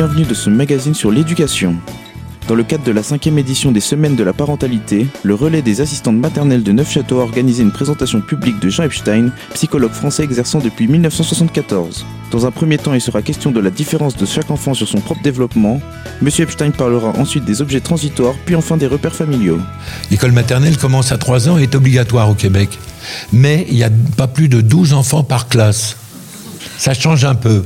bienvenue de ce magazine sur l'éducation. Dans le cadre de la cinquième édition des Semaines de la parentalité, le relais des assistantes maternelles de Neufchâteau a organisé une présentation publique de Jean Epstein, psychologue français exerçant depuis 1974. Dans un premier temps, il sera question de la différence de chaque enfant sur son propre développement. Monsieur Epstein parlera ensuite des objets transitoires, puis enfin des repères familiaux. L'école maternelle commence à 3 ans et est obligatoire au Québec. Mais il n'y a pas plus de 12 enfants par classe. Ça change un peu.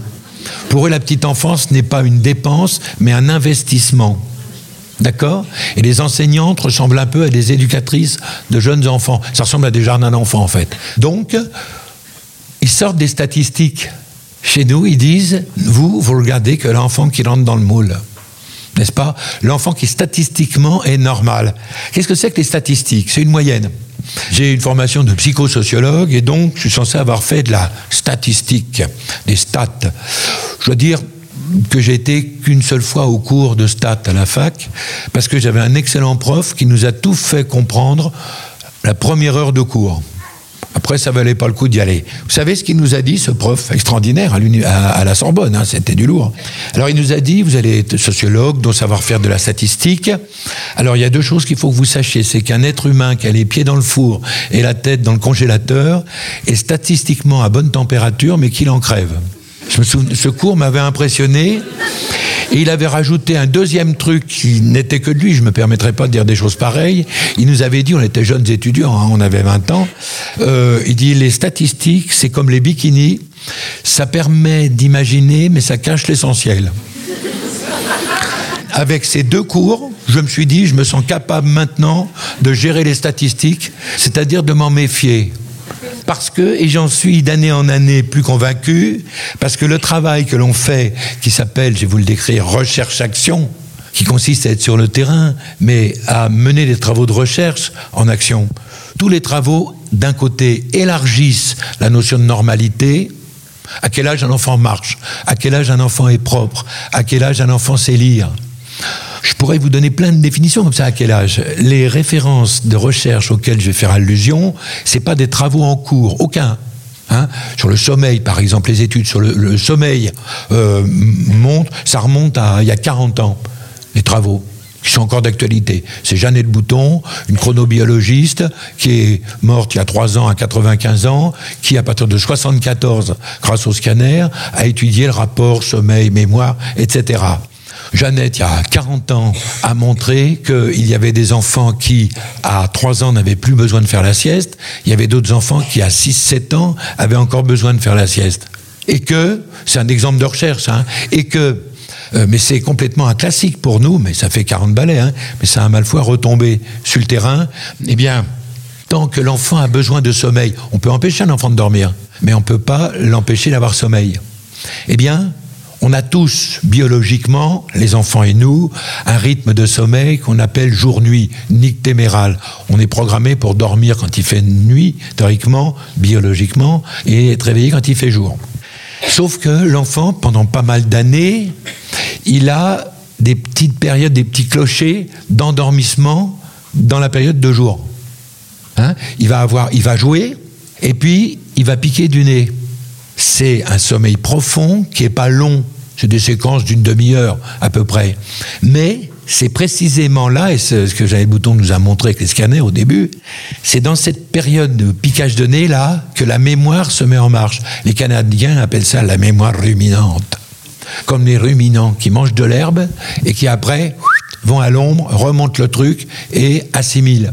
Pour eux, la petite enfance n'est pas une dépense, mais un investissement. D'accord? Et les enseignantes ressemblent un peu à des éducatrices de jeunes enfants. Ça ressemble à des jardins d'enfants, en fait. Donc, ils sortent des statistiques. Chez nous, ils disent, vous, vous regardez que l'enfant qui rentre dans le moule. N'est-ce pas L'enfant qui statistiquement est normal. Qu'est-ce que c'est que les statistiques? C'est une moyenne. J'ai une formation de psychosociologue et donc je suis censé avoir fait de la statistique, des stats. Je dois dire, que j'ai été qu'une seule fois au cours de stats à la fac, parce que j'avais un excellent prof qui nous a tout fait comprendre la première heure de cours. Après, ça valait pas le coup d'y aller. Vous savez ce qu'il nous a dit, ce prof extraordinaire à, la Sorbonne, hein, c'était du lourd. Alors, il nous a dit, vous allez être sociologue, donc savoir faire de la statistique. Alors, il y a deux choses qu'il faut que vous sachiez. C'est qu'un être humain qui a les pieds dans le four et la tête dans le congélateur est statistiquement à bonne température, mais qu'il en crève. Je me souviens, ce cours m'avait impressionné. Et il avait rajouté un deuxième truc qui n'était que de lui, je ne me permettrai pas de dire des choses pareilles. Il nous avait dit, on était jeunes étudiants, hein, on avait 20 ans, euh, il dit, les statistiques, c'est comme les bikinis, ça permet d'imaginer, mais ça cache l'essentiel. Avec ces deux cours, je me suis dit, je me sens capable maintenant de gérer les statistiques, c'est-à-dire de m'en méfier. Parce que, et j'en suis d'année en année plus convaincu, parce que le travail que l'on fait, qui s'appelle, je vais vous le décrire, recherche-action, qui consiste à être sur le terrain, mais à mener des travaux de recherche en action. Tous les travaux, d'un côté, élargissent la notion de normalité. À quel âge un enfant marche? À quel âge un enfant est propre? À quel âge un enfant sait lire? Je pourrais vous donner plein de définitions comme ça à quel âge. Les références de recherche auxquelles je vais faire allusion, c'est pas des travaux en cours, aucun. Hein sur le sommeil, par exemple, les études sur le, sommeil euh, ça remonte à il y a 40 ans, les travaux qui sont encore d'actualité. C'est Jeannette Bouton, une chronobiologiste qui est morte il y a 3 ans à 95 ans, qui à partir de 74, grâce au scanner, a étudié le rapport sommeil-mémoire, etc. Jeannette, il y a 40 ans, a montré qu'il y avait des enfants qui, à 3 ans, n'avaient plus besoin de faire la sieste. Il y avait d'autres enfants qui, à 6-7 ans, avaient encore besoin de faire la sieste. Et que, c'est un exemple de recherche, hein, et que euh, mais c'est complètement un classique pour nous, mais ça fait 40 balais, hein, mais ça a mal fois retombé sur le terrain. Eh bien, tant que l'enfant a besoin de sommeil, on peut empêcher un enfant de dormir, mais on ne peut pas l'empêcher d'avoir sommeil. Eh bien, on a tous, biologiquement, les enfants et nous, un rythme de sommeil qu'on appelle jour-nuit, nictéméral. On est programmé pour dormir quand il fait nuit, théoriquement, biologiquement, et être réveillé quand il fait jour. Sauf que l'enfant, pendant pas mal d'années, il a des petites périodes, des petits clochers d'endormissement dans la période de jour. Hein? Il va avoir, il va jouer, et puis il va piquer du nez. C'est un sommeil profond qui n'est pas long c'est des séquences d'une demi-heure à peu près. Mais c'est précisément là, et ce que Jean Bouton nous a montré avec les scanners au début, c'est dans cette période de piquage de nez là que la mémoire se met en marche. Les Canadiens appellent ça la mémoire ruminante. Comme les ruminants qui mangent de l'herbe et qui après vont à l'ombre, remontent le truc et assimilent.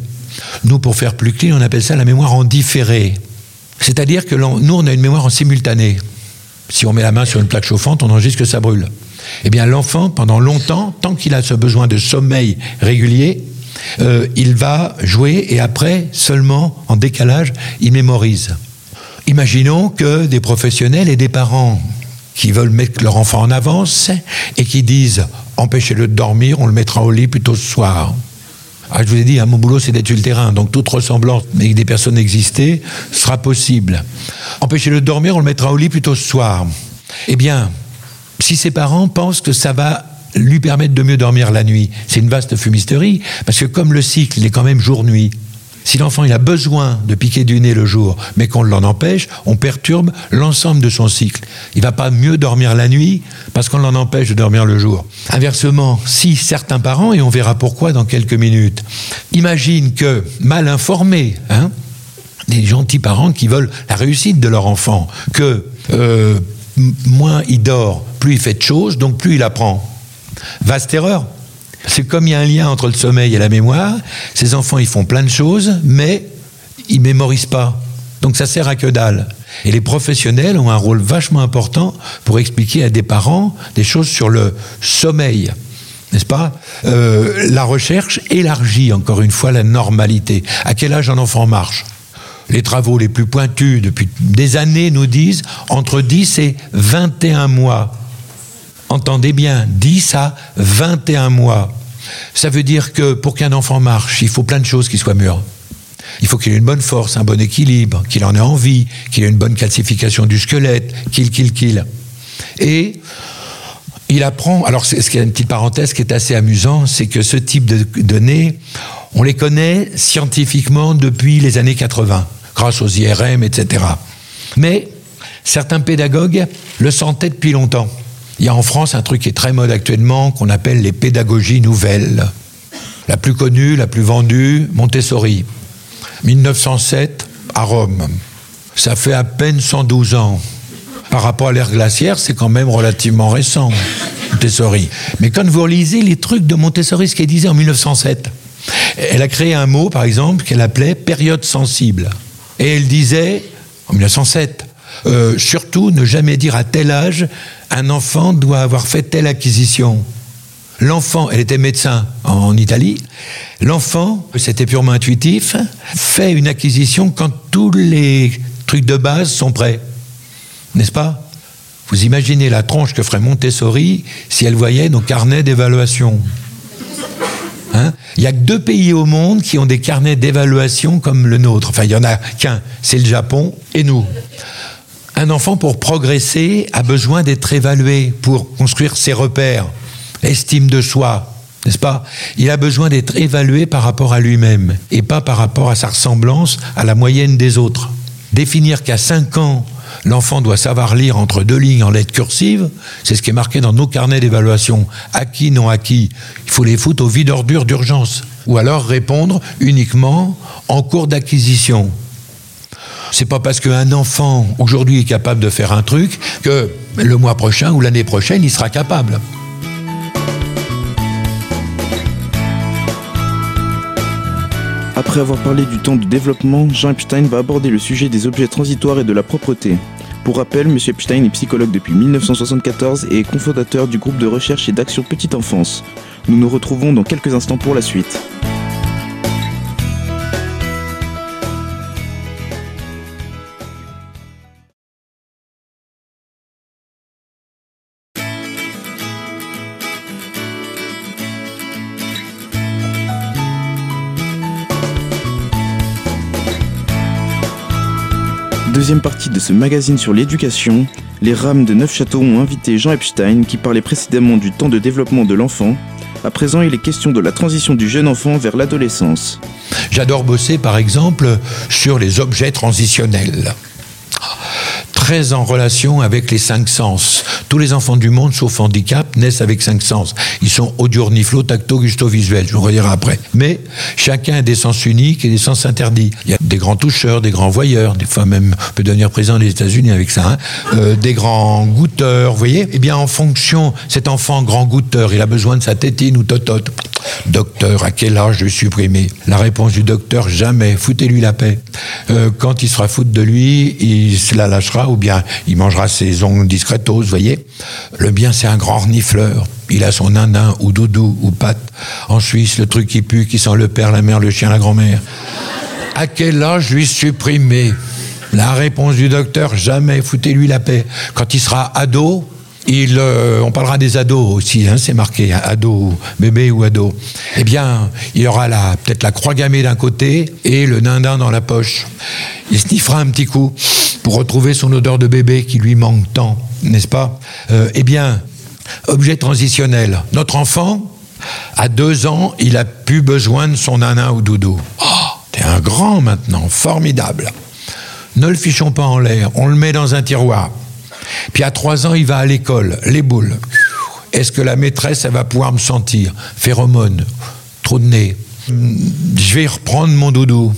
Nous, pour faire plus clean, on appelle ça la mémoire en différé. C'est-à-dire que nous, on a une mémoire en simultané. Si on met la main sur une plaque chauffante, on enregistre que ça brûle. Eh bien, l'enfant, pendant longtemps, tant qu'il a ce besoin de sommeil régulier, euh, il va jouer et après, seulement en décalage, il mémorise. Imaginons que des professionnels et des parents qui veulent mettre leur enfant en avance et qui disent empêchez-le de dormir, on le mettra au lit plutôt ce soir. Ah, je vous ai dit, hein, mon boulot, c'est d'être sur le terrain. Donc, toute ressemblance avec des personnes existées sera possible. Empêcher-le de dormir, on le mettra au lit plutôt ce soir. Eh bien, si ses parents pensent que ça va lui permettre de mieux dormir la nuit, c'est une vaste fumisterie, parce que comme le cycle, est quand même jour-nuit, Si l'enfant il a besoin de piquer du nez le jour, mais qu'on l'en empêche, on perturbe l'ensemble de son cycle. Il va pas mieux dormir la nuit parce qu'on l'en empêche de dormir le jour. Inversement, si certains parents, et on verra pourquoi dans quelques minutes, imaginent que mal informés, hein, des gentils parents qui veulent la réussite de leur enfant, que euh, moins il dort, plus il fait de choses, donc plus il apprend. Vaste erreur. C'est comme il y a un lien entre le sommeil et la mémoire, ces enfants ils font plein de choses, mais ils mémorisent pas. Donc ça sert à que dalle. Et les professionnels ont un rôle vachement important pour expliquer à des parents des choses sur le sommeil. N'est-ce pas? Euh, La recherche élargit encore une fois la normalité. À quel âge un enfant marche? Les travaux les plus pointus depuis des années nous disent entre 10 et 21 mois. Entendez bien, 10 à 21 mois. Ça veut dire que pour qu'un enfant marche, il faut plein de choses qui soient mûres. Il faut qu'il ait une bonne force, un bon équilibre, qu'il en ait envie, qu'il ait une bonne calcification du squelette, qu'il, qu'il, qu'il. Et il apprend. Alors, ce qui est une petite parenthèse qui est assez amusant, c'est que ce type de données, on les connaît scientifiquement depuis les années 80 grâce aux IRM, etc. Mais certains pédagogues le sentaient depuis longtemps. Il y a en France un truc qui est très mode actuellement, qu'on appelle les pédagogies nouvelles. La plus connue, la plus vendue, Montessori. 1907, à Rome. Ça fait à peine 112 ans. Par rapport à l'ère glaciaire, c'est quand même relativement récent, Montessori. Mais quand vous lisez les trucs de Montessori, ce qu'elle disait en 1907, elle a créé un mot, par exemple, qu'elle appelait période sensible. Et elle disait, en 1907, euh, surtout ne jamais dire à tel âge, un enfant doit avoir fait telle acquisition. L'enfant, elle était médecin en Italie, l'enfant, c'était purement intuitif, fait une acquisition quand tous les trucs de base sont prêts. N'est-ce pas? Vous imaginez la tronche que ferait Montessori si elle voyait nos carnets d'évaluation. Hein? Il n'y a que deux pays au monde qui ont des carnets d'évaluation comme le nôtre. Enfin, il n'y en a qu'un, c'est le Japon et nous. Un enfant, pour progresser, a besoin d'être évalué pour construire ses repères, estime de soi, n'est-ce pas? Il a besoin d'être évalué par rapport à lui-même et pas par rapport à sa ressemblance à la moyenne des autres. Définir qu'à 5 ans, l'enfant doit savoir lire entre deux lignes en lettres cursives, c'est ce qui est marqué dans nos carnets d'évaluation. Acquis, non acquis, il faut les foutre au vide ordure d'urgence. Ou alors répondre uniquement en cours d'acquisition. C'est pas parce qu'un enfant aujourd'hui est capable de faire un truc que le mois prochain ou l'année prochaine il sera capable. Après avoir parlé du temps de développement, Jean Epstein va aborder le sujet des objets transitoires et de la propreté. Pour rappel, M. Epstein est psychologue depuis 1974 et est cofondateur du groupe de recherche et d'action petite enfance. Nous nous retrouvons dans quelques instants pour la suite. Deuxième partie de ce magazine sur l'éducation, les rames de Neufchâteau ont invité Jean Epstein qui parlait précédemment du temps de développement de l'enfant. À présent, il est question de la transition du jeune enfant vers l'adolescence. J'adore bosser par exemple sur les objets transitionnels très en relation avec les cinq sens. Tous les enfants du monde, sauf handicap, naissent avec cinq sens. Ils sont audio-orniflo, tacto, gusto-visuel, je vous redirai après. Mais chacun a des sens uniques et des sens interdits. Il y a des grands toucheurs, des grands voyeurs, des fois même on peut devenir président des États-Unis avec ça, hein. euh, des grands goûteurs, vous voyez Eh bien, en fonction, cet enfant grand goûteur, il a besoin de sa tétine ou totote. Docteur, à quel âge je supprimer La réponse du docteur, jamais. Foutez-lui la paix. Euh, quand il sera foutu de lui, il se la lâchera ou bien il mangera ses ongles discretos, vous voyez. Le bien, c'est un grand renifleur. Il a son nanin ou doudou ou pâte. En Suisse, le truc qui pue, qui sent le père, la mère, le chien, la grand-mère. À quel âge lui supprimer? La réponse du docteur, jamais. Foutez-lui la paix. Quand il sera ado, il, euh, on parlera des ados aussi, hein, c'est marqué, ado, bébé ou ado. Eh bien, il y aura peut-être la croix gammée d'un côté et le dindin dans la poche. Il sniffera un petit coup pour retrouver son odeur de bébé qui lui manque tant, n'est-ce pas euh, Eh bien, objet transitionnel. Notre enfant, à deux ans, il a plus besoin de son nana ou doudou. Oh, t'es un grand maintenant, formidable. Ne le fichons pas en l'air, on le met dans un tiroir. Puis à trois ans, il va à l'école, les boules. Est-ce que la maîtresse, elle va pouvoir me sentir Phéromone, trop de nez. Je vais reprendre mon doudou.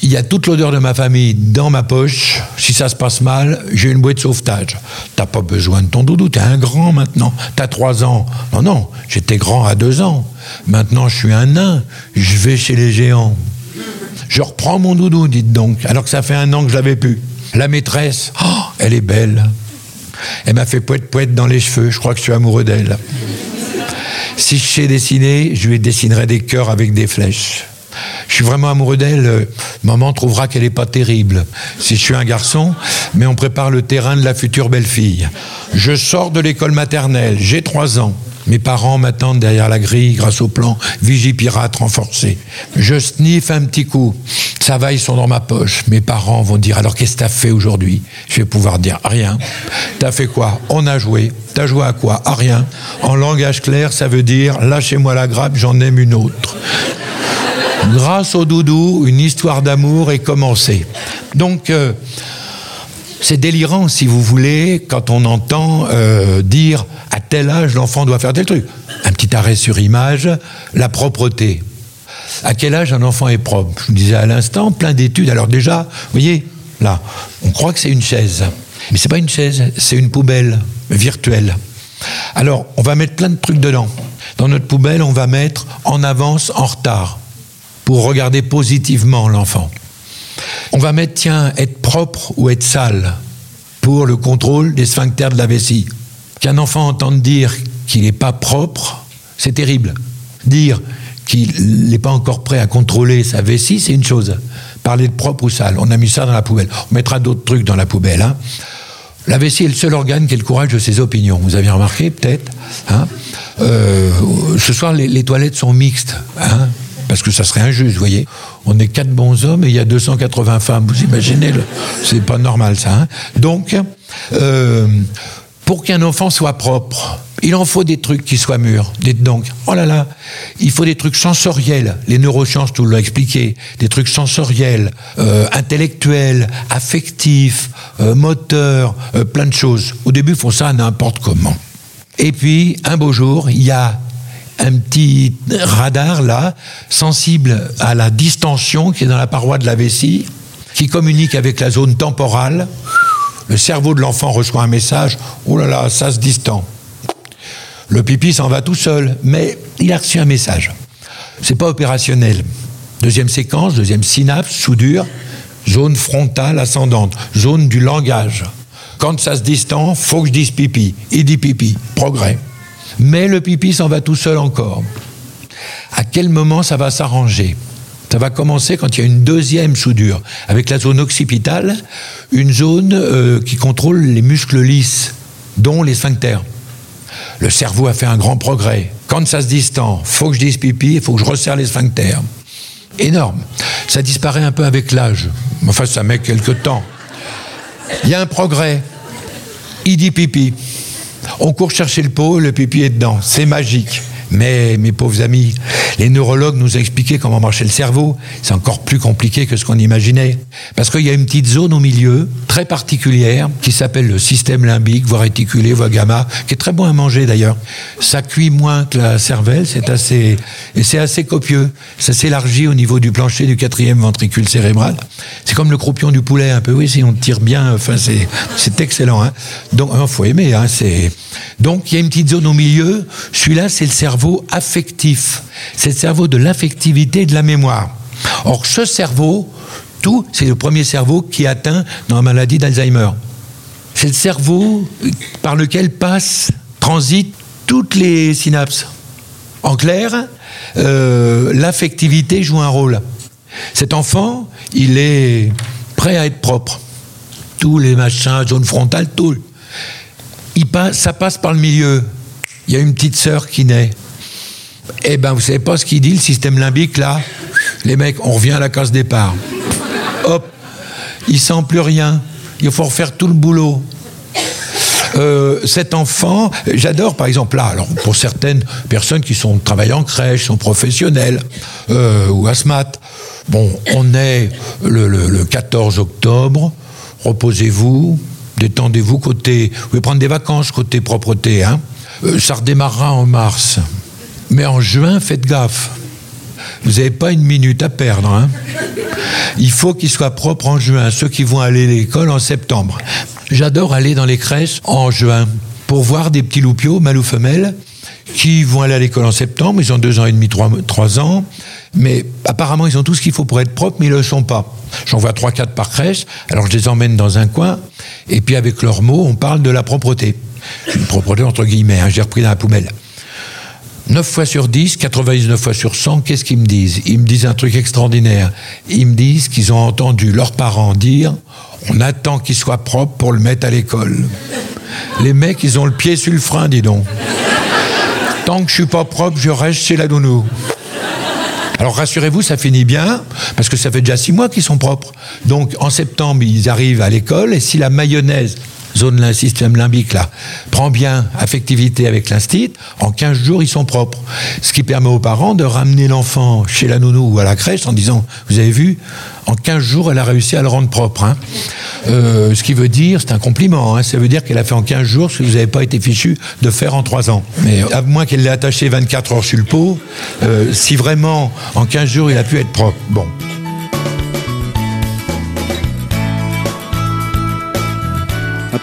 Il y a toute l'odeur de ma famille dans ma poche. Si ça se passe mal, j'ai une boîte de sauvetage. T'as pas besoin de ton doudou, t'es un grand maintenant. T'as trois ans. Non, non, j'étais grand à deux ans. Maintenant, je suis un nain. Je vais chez les géants. Je reprends mon doudou, dites donc, alors que ça fait un an que je l'avais plus. La maîtresse, oh, elle est belle. Elle m'a fait poète poète dans les cheveux. Je crois que je suis amoureux d'elle. Si je sais dessiner, je lui dessinerai des cœurs avec des flèches. Je suis vraiment amoureux d'elle. Maman trouvera qu'elle n'est pas terrible. Si je suis un garçon, mais on prépare le terrain de la future belle-fille. Je sors de l'école maternelle, j'ai trois ans. Mes parents m'attendent derrière la grille grâce au plan Vigipirate renforcé. Je sniffe un petit coup. Ça va, ils sont dans ma poche. Mes parents vont dire alors qu'est-ce que t'as fait aujourd'hui? Je vais pouvoir dire rien. T'as fait quoi? On a joué. T'as joué à quoi? À rien. En langage clair, ça veut dire lâchez-moi la grappe, j'en aime une autre. Grâce au doudou, une histoire d'amour est commencée. Donc, euh, c'est délirant, si vous voulez, quand on entend euh, dire à tel âge l'enfant doit faire tel truc. Un petit arrêt sur image, la propreté. À quel âge un enfant est propre? Je vous disais à l'instant, plein d'études. Alors déjà, vous voyez, là, on croit que c'est une chaise. Mais c'est pas une chaise, c'est une poubelle virtuelle. Alors, on va mettre plein de trucs dedans. Dans notre poubelle, on va mettre en avance, en retard, pour regarder positivement l'enfant. On va mettre, tiens, être propre ou être sale pour le contrôle des sphincters de la vessie. Qu'un enfant entende dire qu'il n'est pas propre, c'est terrible. Dire qu'il n'est pas encore prêt à contrôler sa vessie, c'est une chose. Parler de propre ou sale, on a mis ça dans la poubelle. On mettra d'autres trucs dans la poubelle. Hein. La vessie est le seul organe qui a le courage de ses opinions. Vous avez remarqué, peut-être hein. euh, Ce soir, les, toilettes sont mixtes. Hein parce que ça serait injuste, vous voyez. On est quatre bons hommes et il y a 280 femmes. Vous imaginez, c'est pas normal ça. Hein Donc, euh, pour qu'un enfant soit propre, il en faut des trucs qui soient mûrs. Dites donc, oh là là, il faut des trucs sensoriels. Les neurosciences tout l'ont expliqué. Des trucs sensoriels, euh, intellectuels, affectifs, euh, moteurs, plein de choses. Au début, ils font ça n'importe comment. Et puis, un beau jour, il y a un petit radar là, sensible à la distension qui est dans la paroi de la vessie, qui communique avec la zone temporale. Le cerveau de l'enfant reçoit un message, oh là là, ça se distend. Le pipi s'en va tout seul, mais il a reçu un message. C'est pas opérationnel. Deuxième séquence, deuxième synapse, soudure, zone frontale ascendante, zone du langage. Quand ça se distend, faut que je dise pipi. Il dit pipi, progrès mais le pipi s'en va tout seul encore. À quel moment ça va s'arranger? Ça va commencer quand il y a une deuxième soudure, avec la zone occipitale, une zone euh, qui contrôle les muscles lisses, dont les sphincters. Le cerveau a fait un grand progrès. Quand ça se distend, faut que je dise pipi, il faut que je resserre les sphincters. Énorme. Ça disparaît un peu avec l'âge. Enfin, ça met quelques temps. Il y a un progrès. Il dit pipi. On court chercher le pot, le pipi est dedans. C'est magique. Mais, mes pauvres amis, les neurologues nous ont expliqué comment marchait le cerveau. C'est encore plus compliqué que ce qu'on imaginait. Parce qu'il y a une petite zone au milieu, très particulière, qui s'appelle le système limbique, voire réticulé, voire gamma, qui est très bon à manger d'ailleurs. Ça cuit moins que la cervelle, c'est assez, et c'est assez copieux. Ça s'élargit au niveau du plancher du quatrième ventricule cérébral. C'est comme le croupion du poulet, un peu. Oui, si on tire bien, enfin, c'est, c'est excellent, hein. Donc, il faut aimer, hein, c'est, donc, il y a une petite zone au milieu. Celui-là, c'est le cerveau affectif. C'est le cerveau de l'affectivité et de la mémoire. Or, ce cerveau, tout, c'est le premier cerveau qui atteint dans la maladie d'Alzheimer. C'est le cerveau par lequel passent, transitent toutes les synapses. En clair, euh, l'affectivité joue un rôle. Cet enfant, il est prêt à être propre. Tous les machins, zone frontale, tout ça passe par le milieu. Il y a une petite sœur qui naît. Eh ben, vous savez pas ce qu'il dit, le système limbique, là? Les mecs, on revient à la case départ. Hop, il sent plus rien. Il faut refaire tout le boulot. Euh, cet enfant, j'adore par exemple là, alors pour certaines personnes qui sont travaillent en crèche, sont professionnelles euh, ou asthmates, Bon, on est le, 14 octobre, reposez-vous, détendez-vous côté... Vous pouvez prendre des vacances côté propreté, hein euh, Ça redémarrera en mars. Mais en juin, faites gaffe. Vous n'avez pas une minute à perdre. Hein Il faut qu'il soit propre en juin, ceux qui vont aller à l'école en septembre. J'adore aller dans les crèches en juin pour voir des petits loupiaux, mâles ou femelles, qui vont aller à l'école en septembre. Ils ont deux ans et demi, trois, trois ans. Mais apparemment, ils ont tout ce qu'il faut pour être propres, mais ils ne le sont pas. J'en vois trois, quatre par crèche. Alors je les emmène dans un coin. Et puis avec leurs mots, on parle de la propreté. Une propreté entre guillemets. Hein, J'ai repris dans la poubelle. 9 fois sur 10, 99 fois sur 100, qu'est-ce qu'ils me disent? Ils me disent un truc extraordinaire. Ils me disent qu'ils ont entendu leurs parents dire on attend qu'il soit propre pour le mettre à l'école. Les mecs, ils ont le pied sur le frein, dis donc. Tant que je suis pas propre, je reste chez la nounou. Alors rassurez-vous, ça finit bien, parce que ça fait déjà six mois qu'ils sont propres. Donc en septembre, ils arrivent à l'école, et si la mayonnaise zone système limbique là, prend bien affectivité avec l'instit, en 15 jours, ils sont propres. Ce qui permet aux parents de ramener l'enfant chez la nounou ou à la crèche en disant, vous avez vu, en 15 jours, elle a réussi à le rendre propre. Hein. Euh, ce qui veut dire, c'est un compliment, hein. ça veut dire qu'elle a fait en 15 jours ce que vous n'avez pas été fichu de faire en 3 ans. Mais à moins qu'elle l'ait attaché 24 heures sur le pot, euh, si vraiment en 15 jours il a pu être propre. Bon.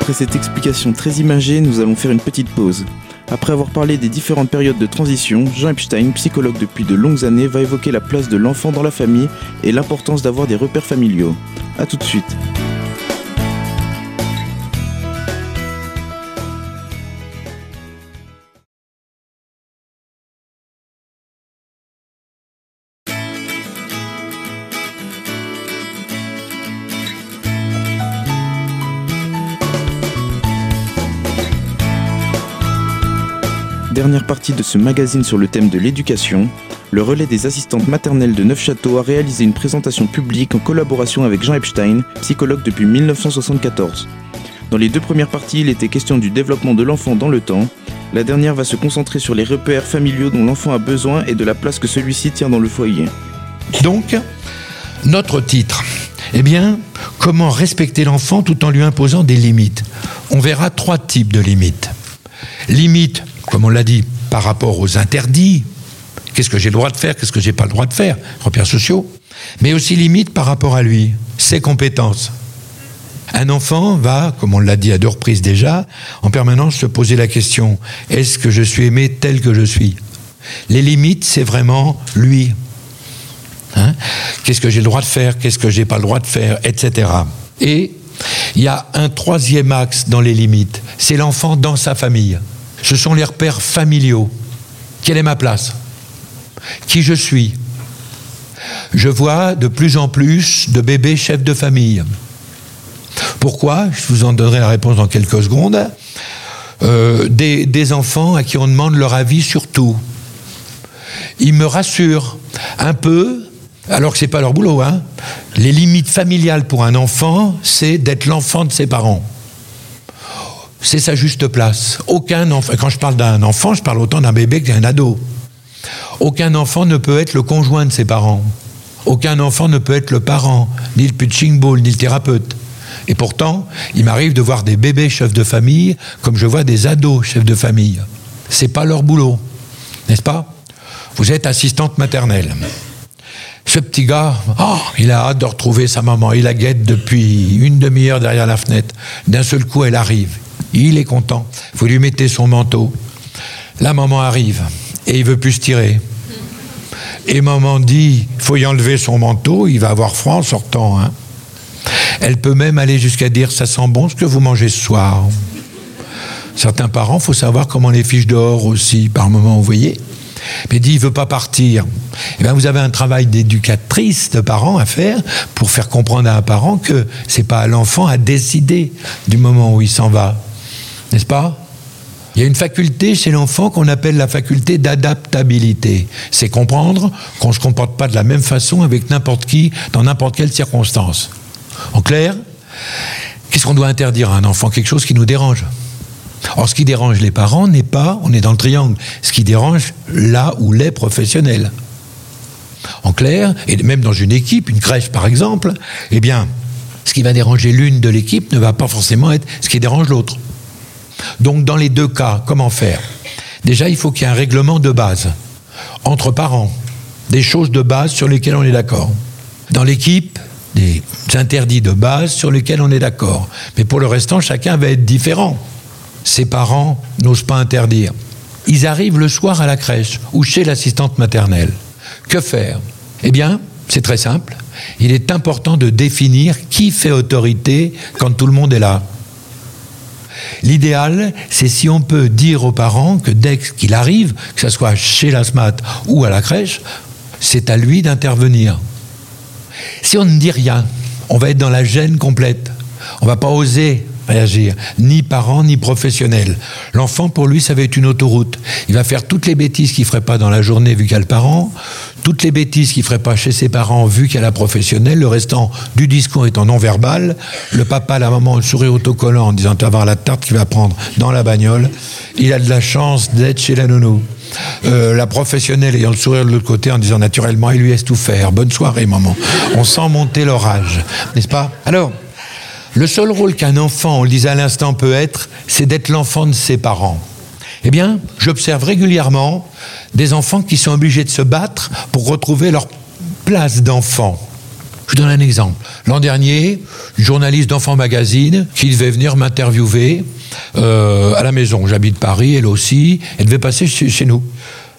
Après cette explication très imagée, nous allons faire une petite pause. Après avoir parlé des différentes périodes de transition, Jean Epstein, psychologue depuis de longues années, va évoquer la place de l'enfant dans la famille et l'importance d'avoir des repères familiaux. A tout de suite. Dernière partie de ce magazine sur le thème de l'éducation, le relais des assistantes maternelles de Neufchâteau a réalisé une présentation publique en collaboration avec Jean Epstein, psychologue depuis 1974. Dans les deux premières parties, il était question du développement de l'enfant dans le temps. La dernière va se concentrer sur les repères familiaux dont l'enfant a besoin et de la place que celui-ci tient dans le foyer. Donc, notre titre, eh bien, comment respecter l'enfant tout en lui imposant des limites? On verra trois types de limites. Limites comme on l'a dit, par rapport aux interdits, qu'est-ce que j'ai le droit de faire, qu'est-ce que j'ai pas le droit de faire, repères sociaux, mais aussi limite par rapport à lui, ses compétences. Un enfant va, comme on l'a dit à deux reprises déjà, en permanence se poser la question est-ce que je suis aimé tel que je suis? Les limites, c'est vraiment lui. Hein? Qu'est-ce que j'ai le droit de faire Qu'est-ce que j'ai pas le droit de faire Etc. Et il y a un troisième axe dans les limites c'est l'enfant dans sa famille ce sont les repères familiaux. Quelle est ma place? Qui je suis? Je vois de plus en plus de bébés chefs de famille. Pourquoi? Je vous en donnerai la réponse dans quelques secondes. Euh, des, enfants à qui on demande leur avis sur tout. Ils me rassurent un peu, alors que ce n'est pas leur boulot. Hein. Les limites familiales pour un enfant, c'est d'être l'enfant de ses parents c'est sa juste place. Aucun quand je parle d'un enfant, je parle autant d'un bébé que d'un ado. Aucun enfant ne peut être le conjoint de ses parents. Aucun enfant ne peut être le parent, ni le pitching ball, ni le thérapeute. Et pourtant, il m'arrive de voir des bébés chefs de famille comme je vois des ados chefs de famille. C'est pas leur boulot, n'est-ce pas? Vous êtes assistante maternelle. Ce petit gars, oh, il a hâte de retrouver sa maman. Il la guette depuis une demi-heure derrière la fenêtre. D'un seul coup, elle arrive. Il est content. Vous lui mettez son manteau. La maman arrive et il veut plus se tirer. Et maman dit, faut y enlever son manteau, il va avoir froid en sortant. Hein. Elle peut même aller jusqu'à dire, ça sent bon ce que vous mangez ce soir. Certains parents, faut savoir comment les fiches dehors aussi, par moment, vous voyez. Mais dit, il veut pas partir. Eh bien, vous avez un travail d'éducatrice de parents à faire pour faire comprendre à un parent que c'est pas à l'enfant à décider du moment où il s'en va n'est-ce pas? Il y a une faculté chez l'enfant qu'on appelle la faculté d'adaptabilité. C'est comprendre qu'on ne se comporte pas de la même façon avec n'importe qui, dans n'importe quelle circonstance. En clair, qu'est-ce qu'on doit interdire à un enfant? Quelque chose qui nous dérange. Or, ce qui dérange les parents n'est pas, on est dans le triangle, ce qui dérange là où les professionnels. En clair, et même dans une équipe, une crèche par exemple, eh bien, ce qui va déranger l'une de l'équipe ne va pas forcément être ce qui dérange l'autre. Donc dans les deux cas, comment faire? Déjà, il faut qu'il y ait un règlement de base entre parents, des choses de base sur lesquelles on est d'accord. Dans l'équipe, des interdits de base sur lesquels on est d'accord. Mais pour le restant, chacun va être différent. Ses parents n'osent pas interdire. Ils arrivent le soir à la crèche ou chez l'assistante maternelle. Que faire? Eh bien, c'est très simple. Il est important de définir qui fait autorité quand tout le monde est là. L'idéal, c'est si on peut dire aux parents que dès qu'il arrive, que ce soit chez l'asmat ou à la crèche, c'est à lui d'intervenir. Si on ne dit rien, on va être dans la gêne complète. On va pas oser réagir, ni parents, ni professionnels. L'enfant, pour lui, ça va être une autoroute. Il va faire toutes les bêtises qu'il ferait pas dans la journée vu qu'il y a le parent, toutes les bêtises qu'il ferait pas chez ses parents vu qu'il y a la professionnelle, le restant du discours étant non verbal. Le papa, la maman, le sourire autocollant en disant tu vas avoir la tarte qu'il va prendre dans la bagnole. Il a de la chance d'être chez la nounou. Euh, la professionnelle ayant le sourire de l'autre côté en disant naturellement il lui laisse tout faire. Bonne soirée maman. On sent monter l'orage, n'est-ce pas? Alors, le seul rôle qu'un enfant, on le disait à l'instant, peut être, c'est d'être l'enfant de ses parents. Eh bien, j'observe régulièrement des enfants qui sont obligés de se battre pour retrouver leur place d'enfant. Je donne un exemple. L'an dernier, une journaliste d'Enfants Magazine qui devait venir m'interviewer euh, à la maison. J'habite Paris, elle aussi. Elle devait passer chez nous.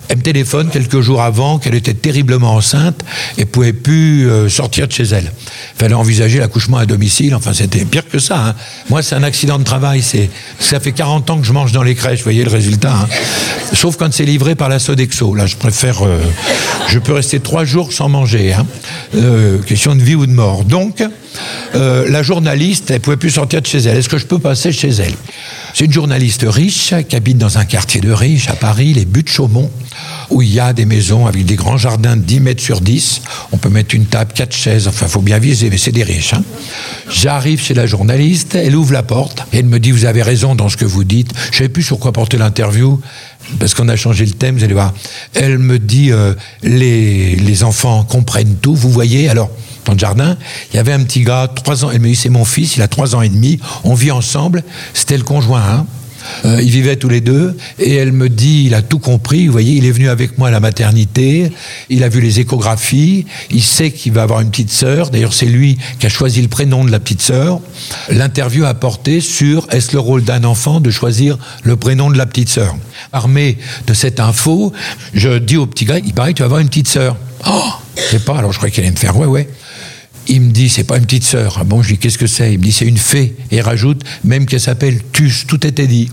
Elle me téléphone quelques jours avant qu'elle était terriblement enceinte et pouvait plus euh, sortir de chez elle. Fallait envisager l'accouchement à domicile. Enfin, c'était pire que ça. Hein. Moi, c'est un accident de travail. C'est ça fait 40 ans que je mange dans les crèches. Vous voyez le résultat. Hein. Sauf quand c'est livré par la Sodexo. Là, je préfère. Euh, je peux rester trois jours sans manger. Hein. Euh, question de vie ou de mort. Donc, la journaliste, elle pouvait plus sortir de chez elle. Est-ce que je peux passer chez elle? C'est une journaliste riche qui habite dans un quartier de riches à Paris, les Buttes-Chaumont, où il y a des maisons avec des grands jardins de 10 mètres sur 10. On peut mettre une table, quatre chaises, enfin, faut bien viser, mais c'est des riches. Hein. J'arrive chez la journaliste, elle ouvre la porte, et elle me dit Vous avez raison dans ce que vous dites. Je ne savais plus sur quoi porter l'interview parce qu'on a changé le thème, vous allez voir. Elle me dit, euh, les, les enfants comprennent tout, vous voyez. Alors, dans le jardin, il y avait un petit gars, trois ans, c'est mon fils, il a trois ans et demi, on vit ensemble, c'était le conjoint, hein. Euh, ils vivaient tous les deux et elle me dit, il a tout compris. Vous voyez, il est venu avec moi à la maternité. Il a vu les échographies. Il sait qu'il va avoir une petite sœur. D'ailleurs, c'est lui qui a choisi le prénom de la petite sœur. L'interview a porté sur est-ce le rôle d'un enfant de choisir le prénom de la petite sœur? Armé de cette info, je dis au petit gars, il paraît que tu vas avoir une petite sœur. Oh, je sais pas. Alors je croyais qu'elle allait me faire ouais ouais. Il me dit, c'est pas une petite sœur. Ah bon, je dis, qu'est-ce que c'est? Il me dit, c'est une fée. Et il rajoute, même qu'elle s'appelle Tus. Tout était dit.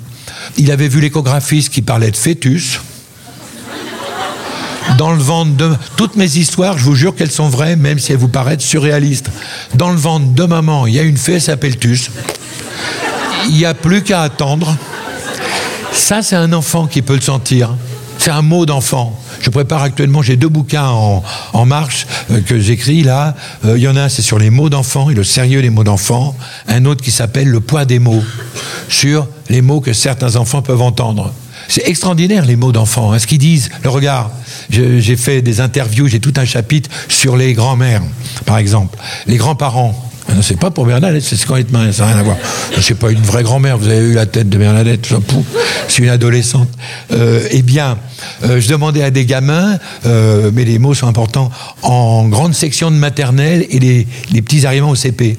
Il avait vu l'échographiste qui parlait de fœtus. Dans le ventre de... Toutes mes histoires, je vous jure qu'elles sont vraies, même si elles vous paraissent surréalistes. Dans le ventre de maman, il y a une fée, elle s'appelle Tus. Il n'y a plus qu'à attendre. Ça, c'est un enfant qui peut le sentir. C'est un mot d'enfant. Je prépare actuellement, j'ai deux bouquins en, marche euh, que j'écris là. Euh, il y en a un, c'est sur les mots d'enfant et le sérieux des mots d'enfant. Un autre qui s'appelle Le poids des mots, sur les mots que certains enfants peuvent entendre. C'est extraordinaire les mots d'enfants, hein, ce qu'ils disent, le regard. J'ai fait des interviews, j'ai tout un chapitre sur les grands-mères, par exemple, les grands-parents. Ah c'est pas pour Bernadette, c'est complètement, ça n'a rien à voir. C'est pas une vraie grand-mère, vous avez eu la tête de Bernadette, c'est une adolescente. Euh, eh bien, euh, je demandais à des gamins, euh, mais les mots sont importants, en grande section de maternelle et les, petits arrivants au CP,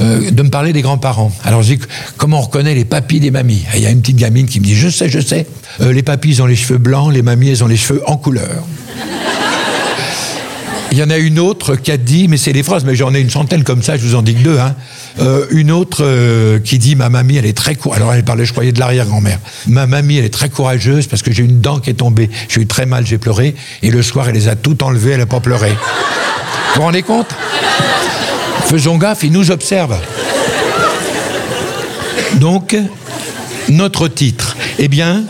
de me parler des grands-parents. Alors je dis, comment on reconnaît les papis des mamies? Il y a une petite gamine qui me dit, je sais, je sais. les papis, ont les cheveux blancs, les mamies, elles ont les cheveux en couleur. Il y en a une autre qui a dit, mais c'est des phrases, mais j'en ai une centaine comme ça, je vous en dis que deux. Hein. Euh, une autre euh, qui dit, ma mamie, elle est très courageuse. Alors elle parlait, je croyais, de l'arrière-grand-mère. Ma mamie, elle est très courageuse parce que j'ai une dent qui est tombée. J'ai eu très mal, j'ai pleuré. Et le soir, elle les a toutes enlevées, elle n'a pas pleuré. Vous vous rendez compte? Faisons gaffe, ils nous observent. Donc, notre titre, eh bien,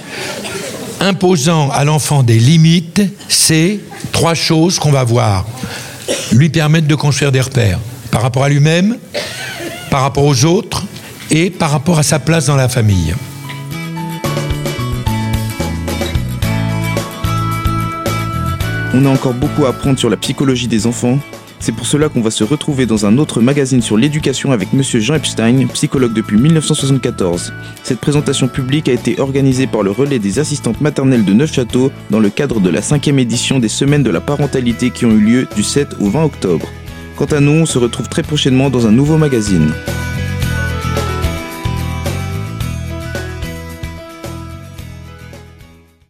imposant à l'enfant des limites, c'est trois choses qu'on va voir. Lui permettre de construire des repères par rapport à lui-même, par rapport aux autres et par rapport à sa place dans la famille. On a encore beaucoup à apprendre sur la psychologie des enfants. C'est pour cela qu'on va se retrouver dans un autre magazine sur l'éducation avec Monsieur Jean Epstein, psychologue depuis 1974. Cette présentation publique a été organisée par le relais des assistantes maternelles de Neufchâteau dans le cadre de la cinquième édition des Semaines de la parentalité qui ont eu lieu du 7 au 20 octobre. Quant à nous, on se retrouve très prochainement dans un nouveau magazine.